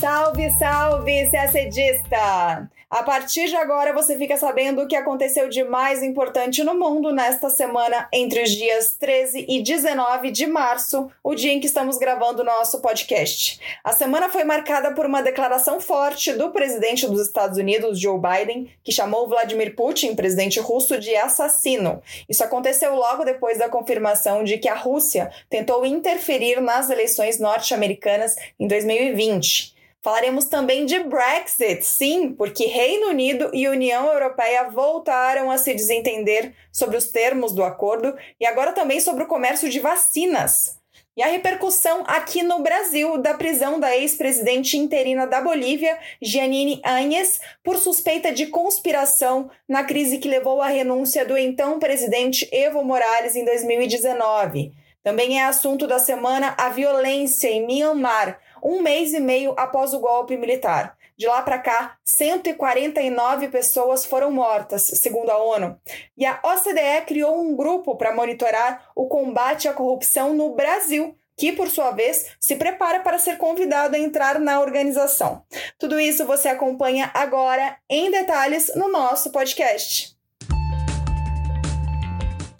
Salve, salve, CACDista! A partir de agora você fica sabendo o que aconteceu de mais importante no mundo nesta semana entre os dias 13 e 19 de março, o dia em que estamos gravando o nosso podcast. A semana foi marcada por uma declaração forte do presidente dos Estados Unidos, Joe Biden, que chamou Vladimir Putin, presidente russo, de assassino. Isso aconteceu logo depois da confirmação de que a Rússia tentou interferir nas eleições norte-americanas em 2020. Falaremos também de Brexit, sim, porque Reino Unido e União Europeia voltaram a se desentender sobre os termos do acordo e agora também sobre o comércio de vacinas. E a repercussão aqui no Brasil da prisão da ex-presidente interina da Bolívia, Giannini Áñez, por suspeita de conspiração na crise que levou à renúncia do então presidente Evo Morales em 2019. Também é assunto da semana a violência em Myanmar um mês e meio após o golpe militar. De lá para cá, 149 pessoas foram mortas, segundo a ONU. E a OCDE criou um grupo para monitorar o combate à corrupção no Brasil, que, por sua vez, se prepara para ser convidado a entrar na organização. Tudo isso você acompanha agora em detalhes no nosso podcast.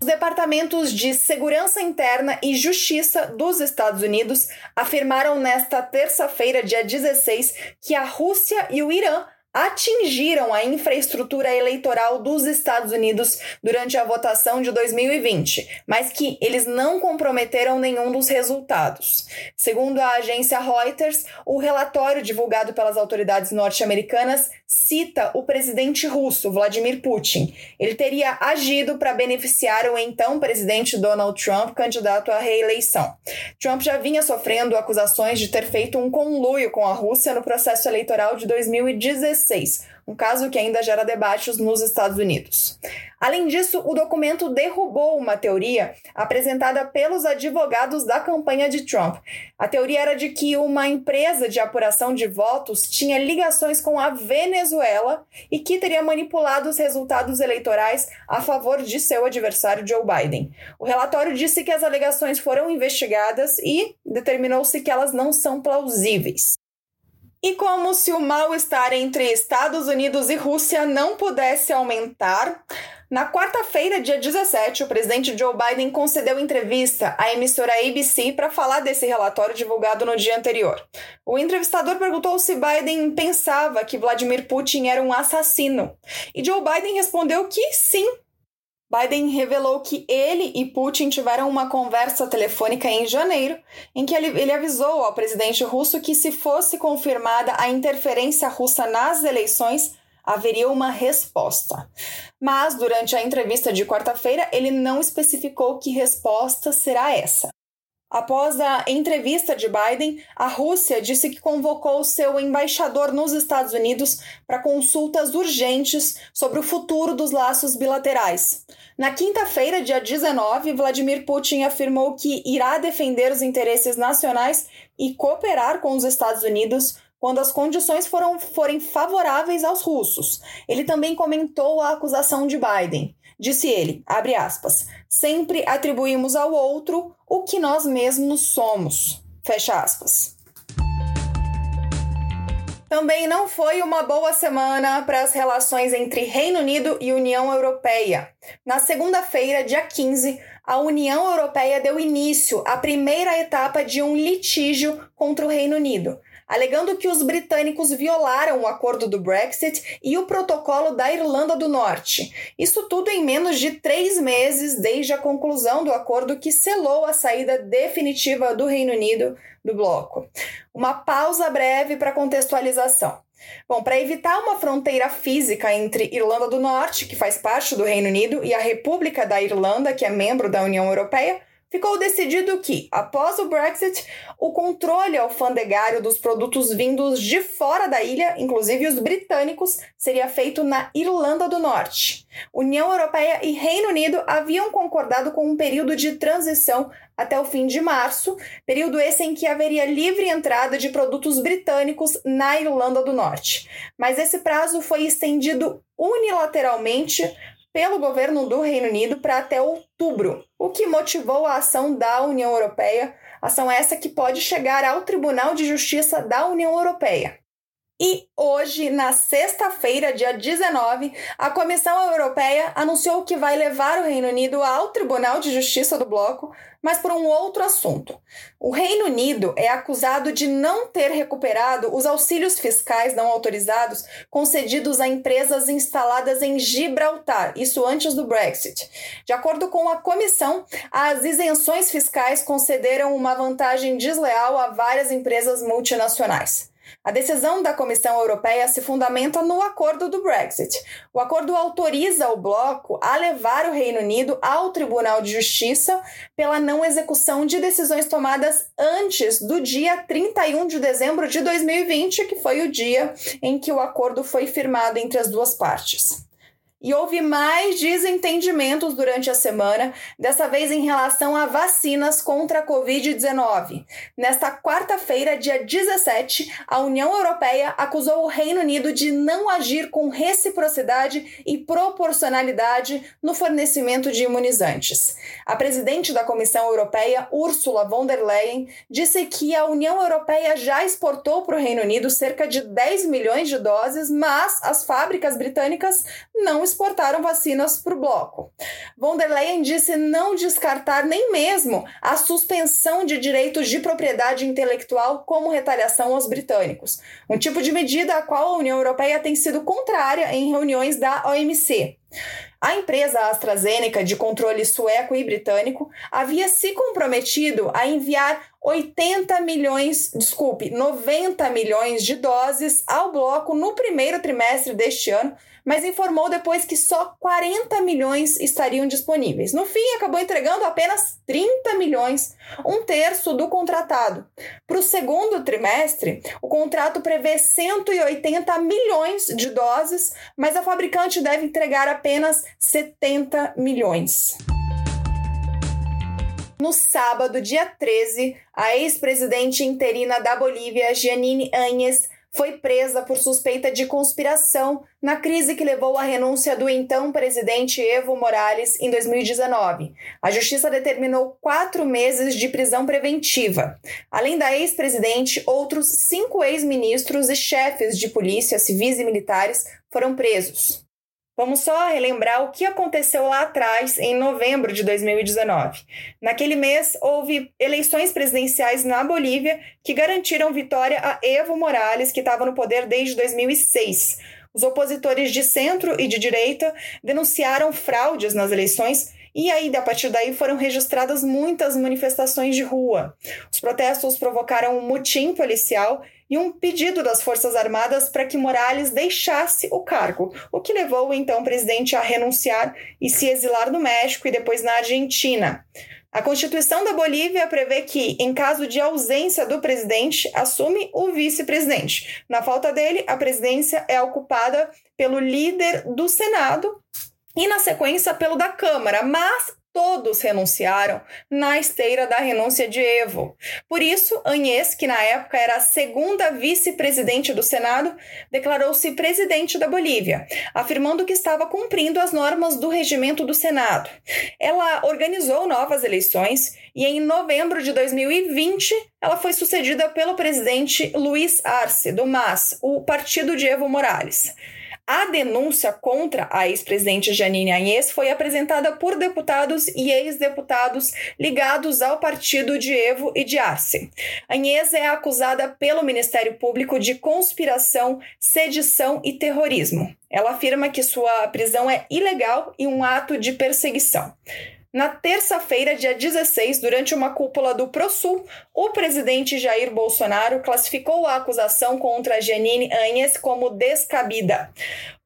Os departamentos de Segurança Interna e Justiça dos Estados Unidos afirmaram nesta terça-feira, dia 16, que a Rússia e o Irã atingiram a infraestrutura eleitoral dos Estados Unidos durante a votação de 2020, mas que eles não comprometeram nenhum dos resultados. Segundo a agência Reuters, o relatório divulgado pelas autoridades norte-americanas cita o presidente russo, Vladimir Putin. Ele teria agido para beneficiar o então presidente Donald Trump, candidato à reeleição. Trump já vinha sofrendo acusações de ter feito um conluio com a Rússia no processo eleitoral de 2016 2016, um caso que ainda gera debates nos Estados Unidos. Além disso, o documento derrubou uma teoria apresentada pelos advogados da campanha de Trump. A teoria era de que uma empresa de apuração de votos tinha ligações com a Venezuela e que teria manipulado os resultados eleitorais a favor de seu adversário Joe Biden. O relatório disse que as alegações foram investigadas e determinou-se que elas não são plausíveis. E como se o mal-estar entre Estados Unidos e Rússia não pudesse aumentar, na quarta-feira, dia 17, o presidente Joe Biden concedeu entrevista à emissora ABC para falar desse relatório divulgado no dia anterior. O entrevistador perguntou se Biden pensava que Vladimir Putin era um assassino. E Joe Biden respondeu que sim, Biden revelou que ele e Putin tiveram uma conversa telefônica em janeiro, em que ele, ele, avisou ao presidente russo que, se fosse confirmada a interferência russa nas eleições, haveria uma resposta. Mas, durante a entrevista de quarta-feira, ele não especificou que resposta será essa. Após a entrevista de Biden, a Rússia disse que convocou seu embaixador nos Estados Unidos para consultas urgentes sobre o futuro dos laços bilaterais. Na quinta-feira, dia 19, Vladimir Putin afirmou que irá defender os interesses nacionais e cooperar com os Estados Unidos quando as condições foram, forem favoráveis aos russos. Ele também comentou a acusação de Biden. Disse ele, abre aspas, sempre atribuímos ao outro o que nós mesmos somos. Fecha aspas. Também não foi uma boa semana para as relações entre Reino Unido e União Europeia. Na segunda-feira, dia 15, a União Europeia deu início à primeira etapa de um litígio contra o Reino Unido alegando que os britânicos violaram o acordo do Brexit e o protocolo da Irlanda do Norte. Isso tudo em menos de três meses desde a conclusão do acordo que selou a saída definitiva do Reino Unido do bloco. Uma pausa breve para contextualização. Bom, para evitar uma fronteira física entre Irlanda do Norte, que faz parte do Reino Unido, e a República da Irlanda, que é membro da União Europeia, ficou decidido que, após o Brexit, o controle alfandegário dos produtos vindos de fora da ilha, inclusive os britânicos, seria feito na Irlanda do Norte. União Europeia e Reino Unido haviam concordado com um período de transição até o fim de março, período esse em que haveria livre entrada de produtos britânicos na Irlanda do Norte. Mas esse prazo foi estendido unilateralmente pelo governo do Reino Unido para até outubro, o que motivou a ação da União Europeia Ação essa que pode chegar ao Tribunal de Justiça da União Europeia. E hoje, na sexta-feira, dia 19, a Comissão Europeia anunciou que vai levar o Reino Unido ao Tribunal de Justiça do Bloco, mas por um outro assunto. O Reino Unido é acusado de não ter recuperado os auxílios fiscais não autorizados concedidos a empresas instaladas em Gibraltar, isso antes do Brexit. De acordo com a comissão, as isenções fiscais concederam uma vantagem desleal a várias empresas multinacionais. A decisão da Comissão Europeia se fundamenta no acordo do Brexit. O acordo autoriza o bloco a levar o Reino Unido ao Tribunal de Justiça pela não execução de decisões tomadas antes do dia 31 de dezembro de 2020, que foi o dia em que o acordo foi firmado entre as duas partes. E houve mais desentendimentos durante a semana, dessa vez em relação a vacinas contra a Covid-19. Nesta quarta-feira, dia 17, a União Europeia acusou o Reino Unido de não agir com reciprocidade e proporcionalidade no fornecimento de imunizantes. A presidente da Comissão Europeia, Ursula von der Leyen, disse que a União Europeia já exportou para o Reino Unido cerca de 10 milhões de doses, mas as fábricas britânicas não exportaram vacinas para o bloco. Von der Leyen disse não descartar nem mesmo a suspensão de direitos de propriedade intelectual como retaliação aos britânicos, um tipo de medida a qual a União Europeia tem sido contrária em reuniões da OMC. A empresa AstraZeneca, de controle sueco e britânico, havia se comprometido a enviar 80 milhões, desculpe, 90 milhões de doses ao bloco no primeiro trimestre deste ano, mas informou depois que só 40 milhões estariam disponíveis. No fim, acabou entregando apenas 30 milhões, um terço do contratado. Para o segundo trimestre, o contrato prevê 180 milhões de doses, mas a fabricante deve entregar apenas 70 milhões. No sábado, dia 13, a ex-presidente interina da Bolívia, Janine Áñez, foi presa por suspeita de conspiração na crise que levou à renúncia do então presidente Evo Morales em 2019. A justiça determinou quatro meses de prisão preventiva. Além da ex-presidente, outros cinco ex-ministros e chefes de polícia civis e militares foram presos. Vamos só relembrar o que aconteceu lá atrás, em novembro de 2019. Naquele mês, houve eleições presidenciais na Bolívia que garantiram vitória a Evo Morales, que estava no poder desde 2006. Os opositores de centro e de direita denunciaram fraudes nas eleições e aí, a partir daí, foram registradas muitas manifestações de rua. Os protestos provocaram um mutim policial e um pedido das Forças Armadas para que Morales deixasse o cargo, o que levou o então presidente a renunciar e se exilar no México e depois na Argentina. A Constituição da Bolívia prevê que, em caso de ausência do presidente, assume o vice-presidente. Na falta dele, a presidência é ocupada pelo líder do Senado, e na sequência pelo da Câmara, mas todos renunciaram na esteira da renúncia de Evo. Por isso, Agnes, que na época era a segunda vice-presidente do Senado, declarou-se presidente da Bolívia, afirmando que estava cumprindo as normas do regimento do Senado. Ela organizou novas eleições e em novembro de 2020 ela foi sucedida pelo presidente Luiz Arce, do MAS, o partido de Evo Morales. A denúncia contra a ex-presidente Janine Agnès foi apresentada por deputados e ex-deputados ligados ao partido de Evo e de Arce. Agnès é acusada pelo Ministério Público de conspiração, sedição e terrorismo. Ela afirma que sua prisão é ilegal e um ato de perseguição. Na terça-feira, dia 16, durante uma cúpula do ProSul, o presidente Jair Bolsonaro classificou a acusação contra Janine Anhes como descabida.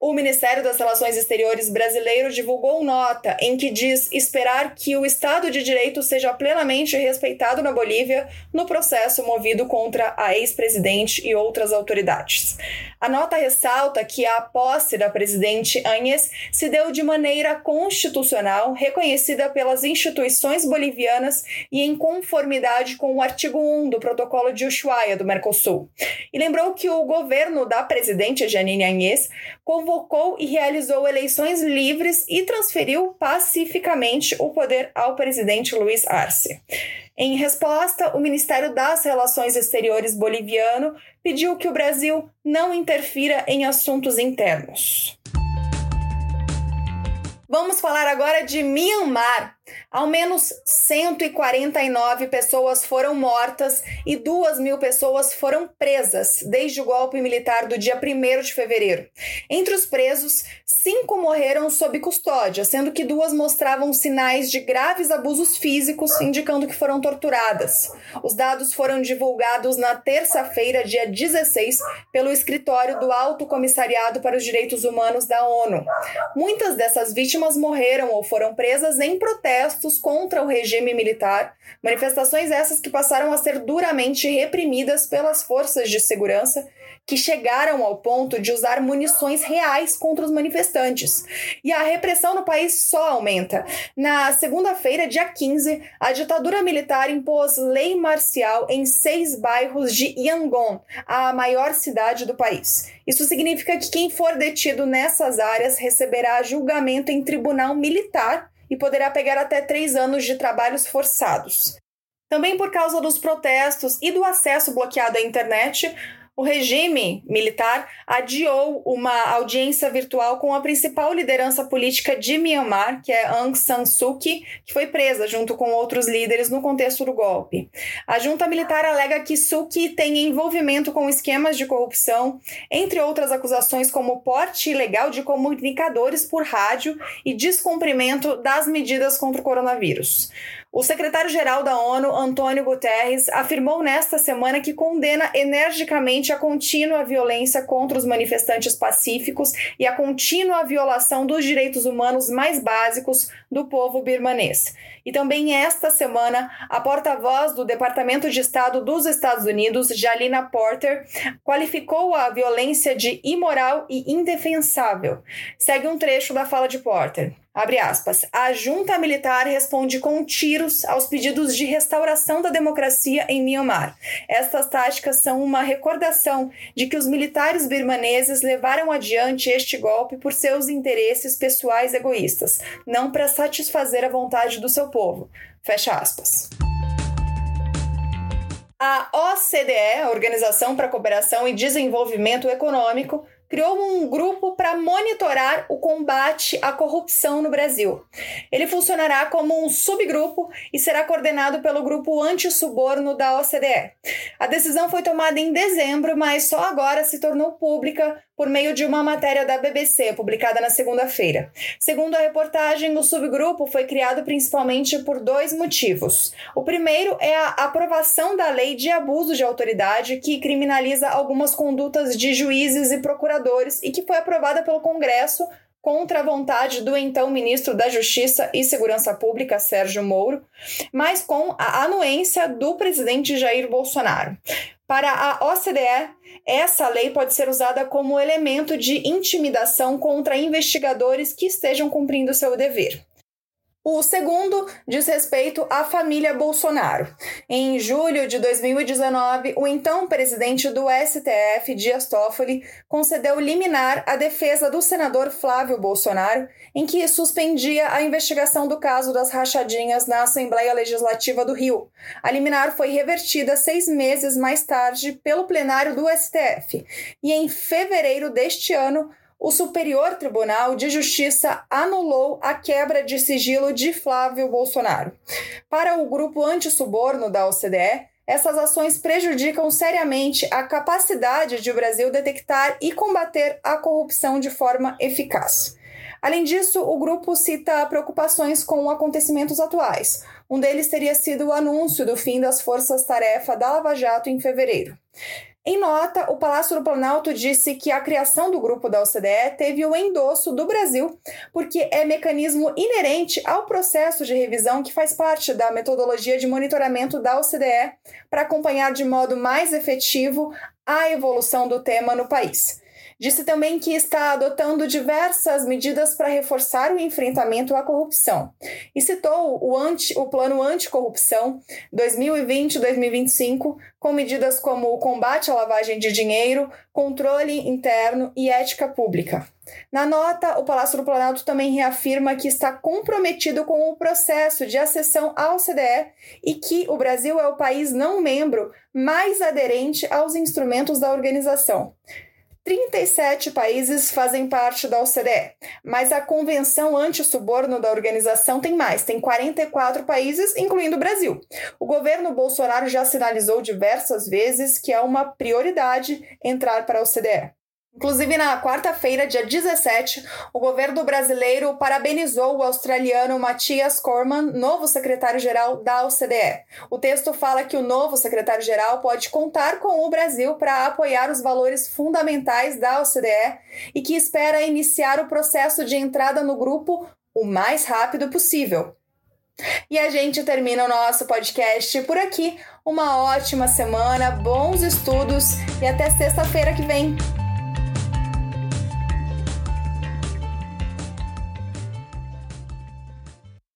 O Ministério das Relações Exteriores brasileiro divulgou nota em que diz esperar que o Estado de Direito seja plenamente respeitado na Bolívia no processo movido contra a ex-presidente e outras autoridades. A nota ressalta que a posse da presidente Anhes se deu de maneira constitucional reconhecida pelas instituições bolivianas e em conformidade com o artigo 1 do Protocolo de Ushuaia do Mercosul. E lembrou que o governo da presidente Janine Agnès convocou e realizou eleições livres e transferiu pacificamente o poder ao presidente Luiz Arce. Em resposta, o Ministério das Relações Exteriores boliviano pediu que o Brasil não interfira em assuntos internos. Vamos falar agora de Myanmar. Ao menos 149 pessoas foram mortas e 2 mil pessoas foram presas desde o golpe militar do dia 1 de fevereiro. Entre os presos, cinco morreram sob custódia, sendo que duas mostravam sinais de graves abusos físicos, indicando que foram torturadas. Os dados foram divulgados na terça-feira, dia 16, pelo escritório do Alto Comissariado para os Direitos Humanos da ONU. Muitas dessas vítimas morreram ou foram presas em protestos protestos contra o regime militar, manifestações essas que passaram a ser duramente reprimidas pelas forças de segurança, que chegaram ao ponto de usar munições reais contra os manifestantes. E a repressão no país só aumenta. Na segunda-feira, dia 15, a ditadura militar impôs lei marcial em seis bairros de Yangon, a maior cidade do país. Isso significa que quem for detido nessas áreas receberá julgamento em tribunal militar e poderá pegar até três anos de trabalhos forçados. Também por causa dos protestos e do acesso bloqueado à internet, o regime militar adiou uma audiência virtual com a principal liderança política de Myanmar, que é Aung San Suu Kyi, que foi presa junto com outros líderes no contexto do golpe. A junta militar alega que Suu Kyi tem envolvimento com esquemas de corrupção, entre outras acusações como porte ilegal de comunicadores por rádio e descumprimento das medidas contra o coronavírus. O secretário-geral da ONU, Antônio Guterres, afirmou nesta semana que condena energicamente a contínua violência contra os manifestantes pacíficos e a contínua violação dos direitos humanos mais básicos do povo birmanês. E também esta semana, a porta-voz do Departamento de Estado dos Estados Unidos, Jalina Porter, qualificou a violência de imoral e indefensável. Segue um trecho da fala de Porter. Abre aspas. A junta militar responde com tiros aos pedidos de restauração da democracia em Myanmar. Estas táticas são uma recordação de que os militares birmaneses levaram adiante este golpe por seus interesses pessoais egoístas, não para satisfazer a vontade do seu povo. Fecha aspas. A OCDE, a Organização para a Cooperação e Desenvolvimento Econômico, criou um grupo para monitorar o combate à corrupção no Brasil. Ele funcionará como um subgrupo e será coordenado pelo grupo anti-suborno da OCDE. A decisão foi tomada em dezembro, mas só agora se tornou pública por meio de uma matéria da BBC, publicada na segunda-feira. Segundo a reportagem, o subgrupo foi criado principalmente por dois motivos. O primeiro é a aprovação da lei de abuso de autoridade, que criminaliza algumas condutas de juízes e procuradores e que foi aprovada pelo Congresso contra a vontade do então ministro da Justiça e Segurança Pública, Sérgio Moro, mas com a anuência do presidente Jair Bolsonaro. Para a OCDE, essa lei pode ser usada como elemento de intimidação contra investigadores que estejam cumprindo seu dever. O segundo diz respeito à família Bolsonaro. Em julho de 2019, o então presidente do STF, Dias Toffoli, concedeu liminar à defesa do senador Flávio Bolsonaro, em que suspendia a investigação do caso das rachadinhas na Assembleia Legislativa do Rio. A liminar foi revertida seis meses mais tarde pelo plenário do STF. E em fevereiro deste ano, o Superior Tribunal de Justiça anulou a quebra de sigilo de Flávio Bolsonaro. Para o grupo anti-suborno da OCDE, essas ações prejudicam seriamente a capacidade de o Brasil detectar e combater a corrupção de forma eficaz. Além disso, o grupo cita preocupações com acontecimentos atuais. Um deles teria sido o anúncio do fim das forças-tarefa da Lava Jato em fevereiro. Em nota, o Palácio do Planalto disse que a criação do grupo da OCDE teve o endosso do Brasil, porque é mecanismo inerente ao processo de revisão que faz parte da metodologia de monitoramento da OCDE para acompanhar de modo mais efetivo a evolução do tema no país. Disse também que está adotando diversas medidas para reforçar o enfrentamento à corrupção e citou o, anti, o Plano Anticorrupção 2020-2025, com medidas como o combate à lavagem de dinheiro, controle interno e ética pública. Na nota, o Palácio do Planalto também reafirma que está comprometido com o processo de acessão ao CDE e que o Brasil é o país não membro mais aderente aos instrumentos da organização. 37 países fazem parte da OCDE, mas a Convenção Anti-Suborno da organização tem mais, tem 44 países, incluindo o Brasil. O governo Bolsonaro já sinalizou diversas vezes que é uma prioridade entrar para a OCDE. Inclusive, na quarta-feira, dia 17, o governo brasileiro parabenizou o australiano Matthias Cormann, novo secretário-geral da OCDE. O texto fala que o novo secretário-geral pode contar com o Brasil para apoiar os valores fundamentais da OCDE e que espera iniciar o processo de entrada no grupo o mais rápido possível. E a gente termina o nosso podcast por aqui. Uma ótima semana, bons estudos e até sexta-feira que vem.